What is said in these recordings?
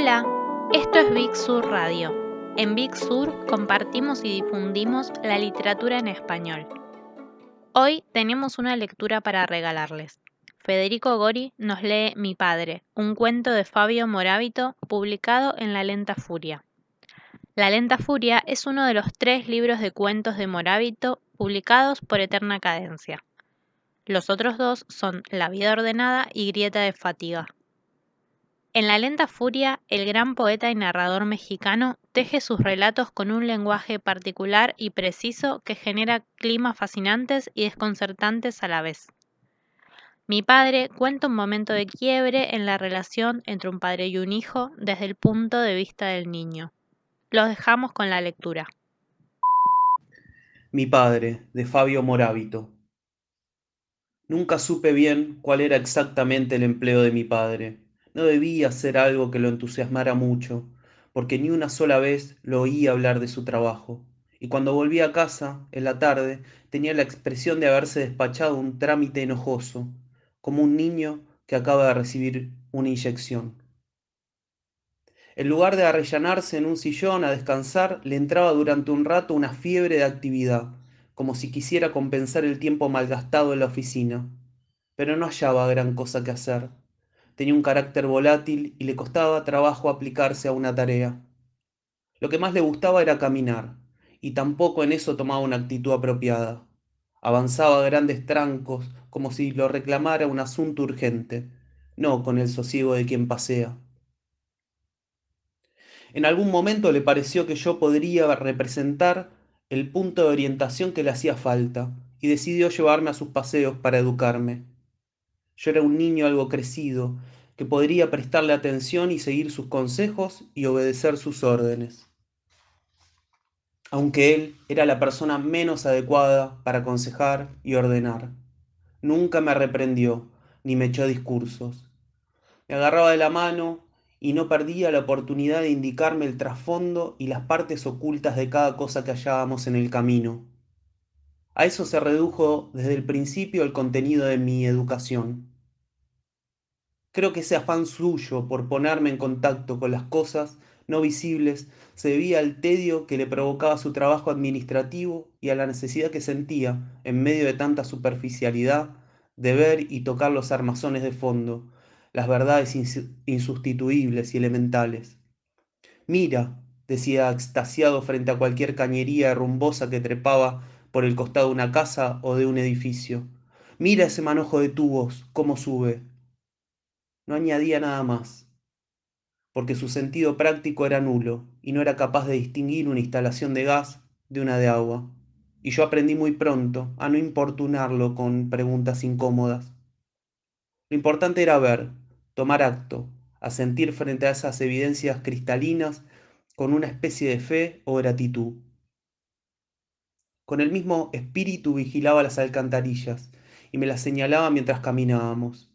Hola, esto es Big Sur Radio. En Big Sur compartimos y difundimos la literatura en español. Hoy tenemos una lectura para regalarles. Federico Gori nos lee Mi padre, un cuento de Fabio Morábito publicado en La Lenta Furia. La Lenta Furia es uno de los tres libros de cuentos de Morábito publicados por Eterna Cadencia. Los otros dos son La vida ordenada y Grieta de fatiga. En La lenta furia, el gran poeta y narrador mexicano teje sus relatos con un lenguaje particular y preciso que genera climas fascinantes y desconcertantes a la vez. Mi padre cuenta un momento de quiebre en la relación entre un padre y un hijo desde el punto de vista del niño. Los dejamos con la lectura. Mi padre, de Fabio Morábito. Nunca supe bien cuál era exactamente el empleo de mi padre no debía ser algo que lo entusiasmara mucho, porque ni una sola vez lo oía hablar de su trabajo, y cuando volvía a casa, en la tarde, tenía la expresión de haberse despachado un trámite enojoso, como un niño que acaba de recibir una inyección. En lugar de arrellanarse en un sillón a descansar, le entraba durante un rato una fiebre de actividad, como si quisiera compensar el tiempo malgastado en la oficina, pero no hallaba gran cosa que hacer Tenía un carácter volátil y le costaba trabajo aplicarse a una tarea. Lo que más le gustaba era caminar, y tampoco en eso tomaba una actitud apropiada. Avanzaba a grandes trancos, como si lo reclamara un asunto urgente, no con el sosiego de quien pasea. En algún momento le pareció que yo podría representar el punto de orientación que le hacía falta, y decidió llevarme a sus paseos para educarme. Yo era un niño algo crecido, que podría prestarle atención y seguir sus consejos y obedecer sus órdenes. Aunque él era la persona menos adecuada para aconsejar y ordenar. Nunca me reprendió, ni me echó discursos. Me agarraba de la mano y no perdía la oportunidad de indicarme el trasfondo y las partes ocultas de cada cosa que hallábamos en el camino. A eso se redujo desde el principio el contenido de mi educación. Creo que ese afán suyo por ponerme en contacto con las cosas no visibles se debía al tedio que le provocaba su trabajo administrativo y a la necesidad que sentía, en medio de tanta superficialidad, de ver y tocar los armazones de fondo, las verdades insustituibles y elementales. Mira, decía extasiado frente a cualquier cañería rumbosa que trepaba por el costado de una casa o de un edificio. Mira ese manojo de tubos, cómo sube. No añadía nada más, porque su sentido práctico era nulo y no era capaz de distinguir una instalación de gas de una de agua. Y yo aprendí muy pronto a no importunarlo con preguntas incómodas. Lo importante era ver, tomar acto, asentir frente a esas evidencias cristalinas con una especie de fe o gratitud. Con el mismo espíritu vigilaba las alcantarillas y me las señalaba mientras caminábamos.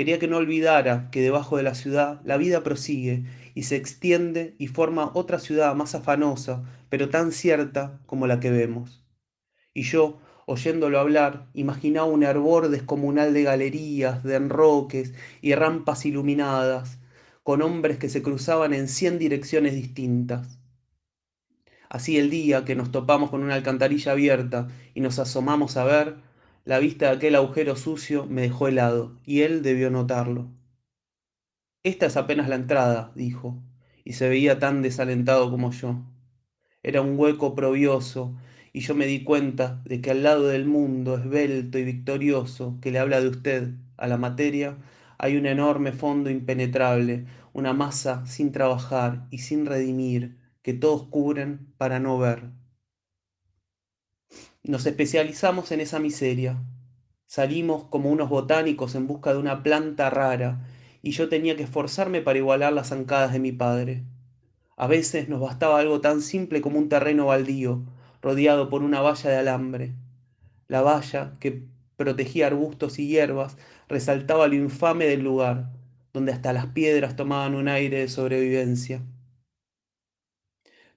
Quería que no olvidara que debajo de la ciudad la vida prosigue y se extiende y forma otra ciudad más afanosa, pero tan cierta como la que vemos. Y yo, oyéndolo hablar, imaginaba un hervor descomunal de galerías, de enroques y rampas iluminadas, con hombres que se cruzaban en cien direcciones distintas. Así el día que nos topamos con una alcantarilla abierta y nos asomamos a ver, la vista de aquel agujero sucio me dejó helado, y él debió notarlo. Esta es apenas la entrada, dijo, y se veía tan desalentado como yo. Era un hueco probioso, y yo me di cuenta de que al lado del mundo esbelto y victorioso que le habla de usted a la materia, hay un enorme fondo impenetrable, una masa sin trabajar y sin redimir, que todos cubren para no ver. Nos especializamos en esa miseria. Salimos como unos botánicos en busca de una planta rara, y yo tenía que esforzarme para igualar las zancadas de mi padre. A veces nos bastaba algo tan simple como un terreno baldío, rodeado por una valla de alambre. La valla, que protegía arbustos y hierbas, resaltaba lo infame del lugar, donde hasta las piedras tomaban un aire de sobrevivencia.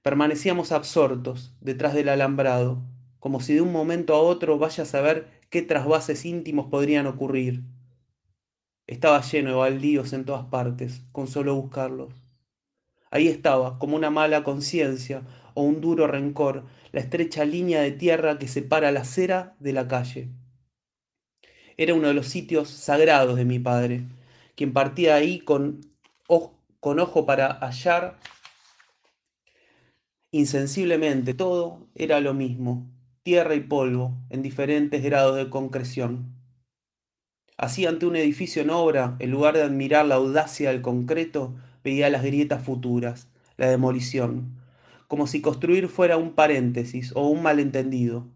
Permanecíamos absortos detrás del alambrado, como si de un momento a otro vaya a saber qué trasvases íntimos podrían ocurrir. Estaba lleno de baldíos en todas partes, con solo buscarlos. Ahí estaba, como una mala conciencia o un duro rencor, la estrecha línea de tierra que separa la acera de la calle. Era uno de los sitios sagrados de mi padre, quien partía ahí con, con ojo para hallar insensiblemente todo era lo mismo, tierra y polvo, en diferentes grados de concreción. Así ante un edificio en obra, en lugar de admirar la audacia del concreto, veía las grietas futuras, la demolición, como si construir fuera un paréntesis o un malentendido.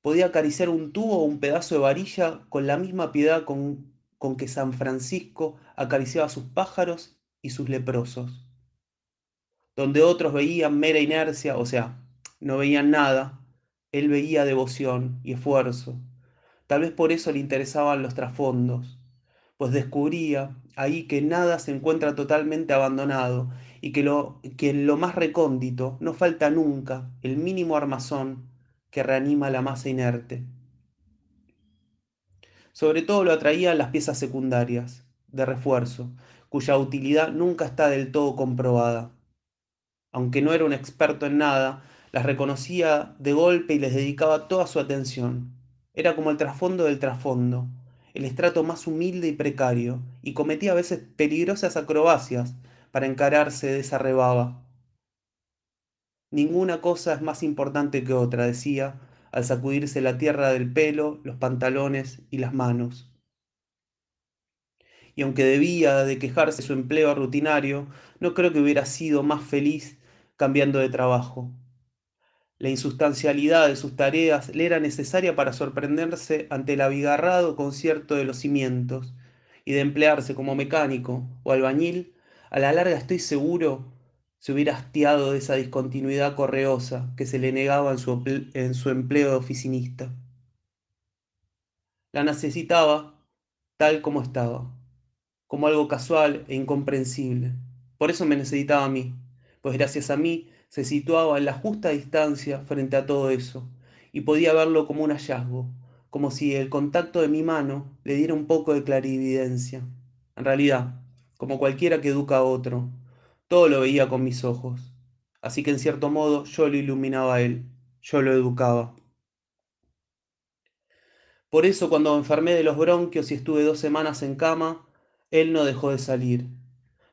Podía acariciar un tubo o un pedazo de varilla con la misma piedad con, con que San Francisco acariciaba a sus pájaros y sus leprosos. Donde otros veían mera inercia, o sea, no veían nada, él veía devoción y esfuerzo. Tal vez por eso le interesaban los trasfondos, pues descubría ahí que nada se encuentra totalmente abandonado y que, lo, que en lo más recóndito no falta nunca el mínimo armazón que reanima la masa inerte. Sobre todo lo atraían las piezas secundarias, de refuerzo, cuya utilidad nunca está del todo comprobada. Aunque no era un experto en nada, las reconocía de golpe y les dedicaba toda su atención. Era como el trasfondo del trasfondo, el estrato más humilde y precario, y cometía a veces peligrosas acrobacias para encararse de esa rebaba. Ninguna cosa es más importante que otra, decía, al sacudirse la tierra del pelo, los pantalones y las manos. Y aunque debía de quejarse su empleo rutinario, no creo que hubiera sido más feliz cambiando de trabajo. La insustancialidad de sus tareas le era necesaria para sorprenderse ante el abigarrado concierto de los cimientos, y de emplearse como mecánico o albañil, a la larga estoy seguro se hubiera hastiado de esa discontinuidad correosa que se le negaba en su, en su empleo de oficinista. La necesitaba tal como estaba, como algo casual e incomprensible. Por eso me necesitaba a mí, pues gracias a mí se situaba en la justa distancia frente a todo eso, y podía verlo como un hallazgo, como si el contacto de mi mano le diera un poco de clarividencia. En realidad, como cualquiera que educa a otro, todo lo veía con mis ojos. Así que en cierto modo yo lo iluminaba a él, yo lo educaba. Por eso cuando me enfermé de los bronquios y estuve dos semanas en cama, él no dejó de salir,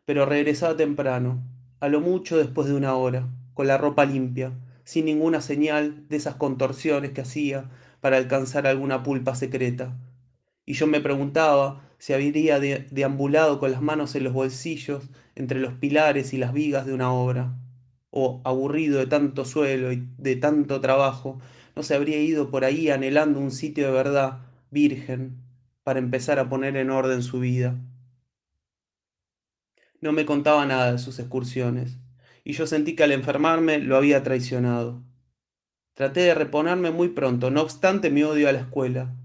pero regresaba temprano, a lo mucho después de una hora con la ropa limpia, sin ninguna señal de esas contorsiones que hacía para alcanzar alguna pulpa secreta. Y yo me preguntaba si habría deambulado con las manos en los bolsillos entre los pilares y las vigas de una obra, o, aburrido de tanto suelo y de tanto trabajo, no se habría ido por ahí anhelando un sitio de verdad, virgen, para empezar a poner en orden su vida. No me contaba nada de sus excursiones y yo sentí que al enfermarme lo había traicionado. Traté de reponerme muy pronto, no obstante mi odio a la escuela,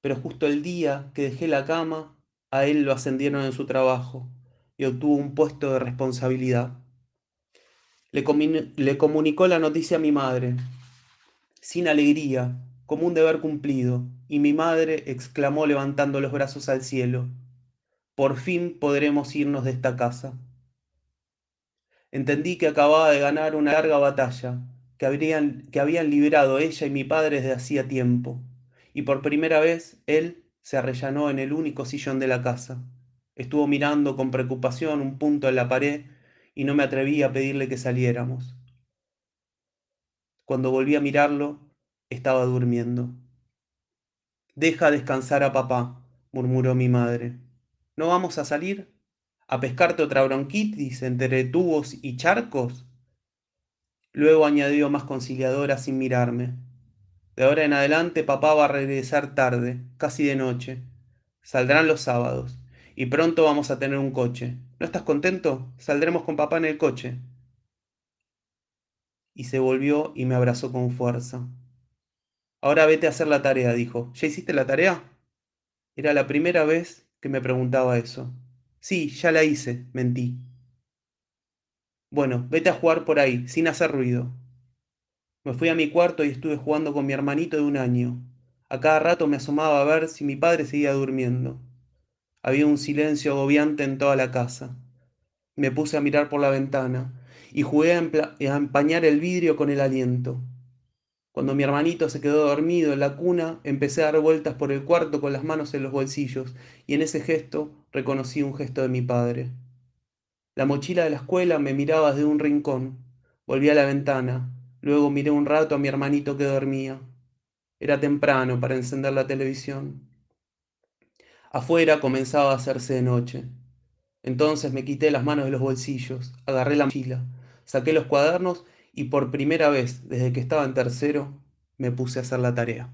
pero justo el día que dejé la cama, a él lo ascendieron en su trabajo y obtuvo un puesto de responsabilidad. Le, le comunicó la noticia a mi madre, sin alegría, como un deber cumplido, y mi madre exclamó levantando los brazos al cielo, por fin podremos irnos de esta casa. Entendí que acababa de ganar una larga batalla, que, que habían librado ella y mi padre desde hacía tiempo, y por primera vez él se arrellanó en el único sillón de la casa. Estuvo mirando con preocupación un punto en la pared y no me atreví a pedirle que saliéramos. Cuando volví a mirarlo, estaba durmiendo. Deja descansar a papá, murmuró mi madre. ¿No vamos a salir? A pescarte otra bronquitis entre tubos y charcos? Luego añadió más conciliadora sin mirarme. De ahora en adelante papá va a regresar tarde, casi de noche. Saldrán los sábados. Y pronto vamos a tener un coche. ¿No estás contento? Saldremos con papá en el coche. Y se volvió y me abrazó con fuerza. Ahora vete a hacer la tarea, dijo. ¿Ya hiciste la tarea? Era la primera vez que me preguntaba eso. Sí, ya la hice, mentí. Bueno, vete a jugar por ahí, sin hacer ruido. Me fui a mi cuarto y estuve jugando con mi hermanito de un año. A cada rato me asomaba a ver si mi padre seguía durmiendo. Había un silencio agobiante en toda la casa. Me puse a mirar por la ventana y jugué a, a empañar el vidrio con el aliento. Cuando mi hermanito se quedó dormido en la cuna, empecé a dar vueltas por el cuarto con las manos en los bolsillos, y en ese gesto reconocí un gesto de mi padre. La mochila de la escuela me miraba desde un rincón. Volví a la ventana. Luego miré un rato a mi hermanito que dormía. Era temprano para encender la televisión. Afuera comenzaba a hacerse de noche. Entonces me quité las manos de los bolsillos, agarré la mochila, saqué los cuadernos y por primera vez desde que estaba en tercero me puse a hacer la tarea.